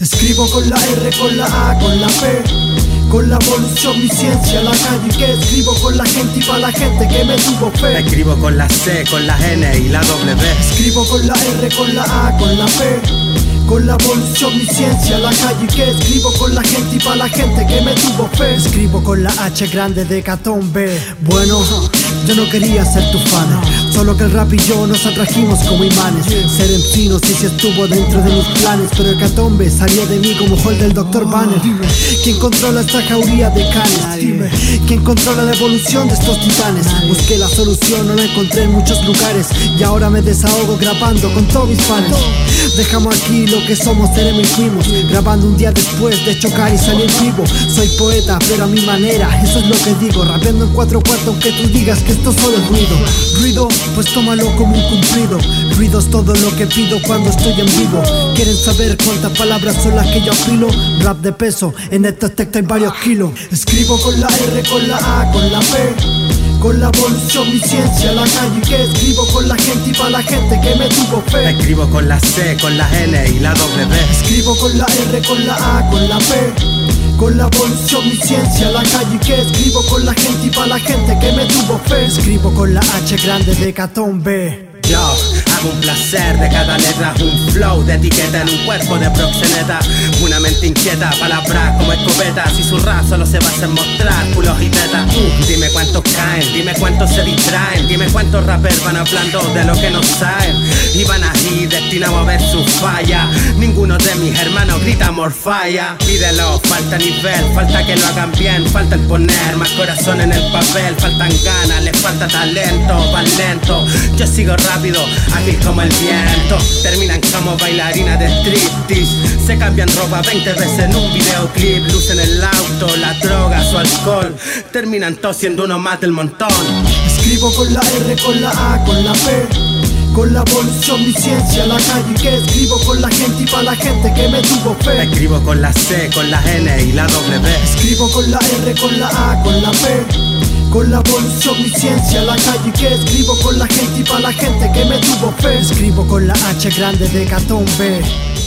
Escribo con la R, con la A, con la P con la evolución, mi ciencia, la calle que escribo con la gente y para la gente que me tuvo fe. Escribo con la C, con la N y la W. Escribo con la R, con la A, con la P. Con la evolución, mi ciencia, la calle que escribo con la gente y para la gente que me tuvo fe. Escribo con la H grande de B Bueno, yo no quería ser tu fan, solo que el rap y yo nos atrajimos como imanes. Ser en finos y si estuvo dentro de mis planes, pero el catombe salió de mí como Hall del Dr. Banner. ¿Quién controla esta jauría de canes? ¿quién controla la evolución de estos titanes? Busqué la solución, no la encontré en muchos lugares y ahora me desahogo grabando con todos mis fans. Dejamos aquí lo que somos, seremos y fuimos, grabando un día después de chocar y salir vivo. Soy poeta, pero a mi manera, eso es lo que digo, rapeando en cuatro cuartos aunque tú digas que esto solo es ruido. Ruido, pues tómalo como un cumplido. Ruido es todo lo que pido cuando estoy en vivo. ¿Quieren saber cuántas palabras son las que yo apilo? Rap de peso, en estos textos hay varios kilos. Escribo con la R, con la A, con la P. Con la evolución, mi ciencia, la calle que escribo con la gente y para la gente que me tuvo fe. Escribo con la C, con la N y la W. Escribo con la R, con la A, con la P. Con la evolución, mi ciencia, la calle que escribo con la gente y para la gente que me tuvo fe. Escribo con la H grande de B Yo hago un placer de cada letra, un flow de etiqueta en un cuerpo de proxeneta. Una mente inquieta, palabras como escopetas y su rap solo se va a hacer mostrar culos y tetas. Uh, dime cuántos caen, dime cuántos se distraen, dime cuántos rappers van hablando de lo que no saben y van a ver su falla. Ninguno de mis hermanos grita morfalla. Pídelo, falta nivel, falta que lo hagan bien, falta el poner más corazón en el papel, faltan ganas, les falta talento, van lento. Yo sigo rápido, ágil como el viento. Terminan como bailarinas de striptease. Se cambian ropa 20 veces en un videoclip. Lucen el auto, la droga, su alcohol. Terminan todos siendo uno más del montón. Escribo con la R, con la A, con la P. Con la evolución, mi ciencia, la calle que escribo con la gente y para la gente que me tuvo fe. Escribo con la C, con la N y la W. Escribo con la R, con la A, con la P. Con la evolución, mi ciencia, la calle que escribo con la gente y para la gente que me tuvo fe. Escribo con la H grande de B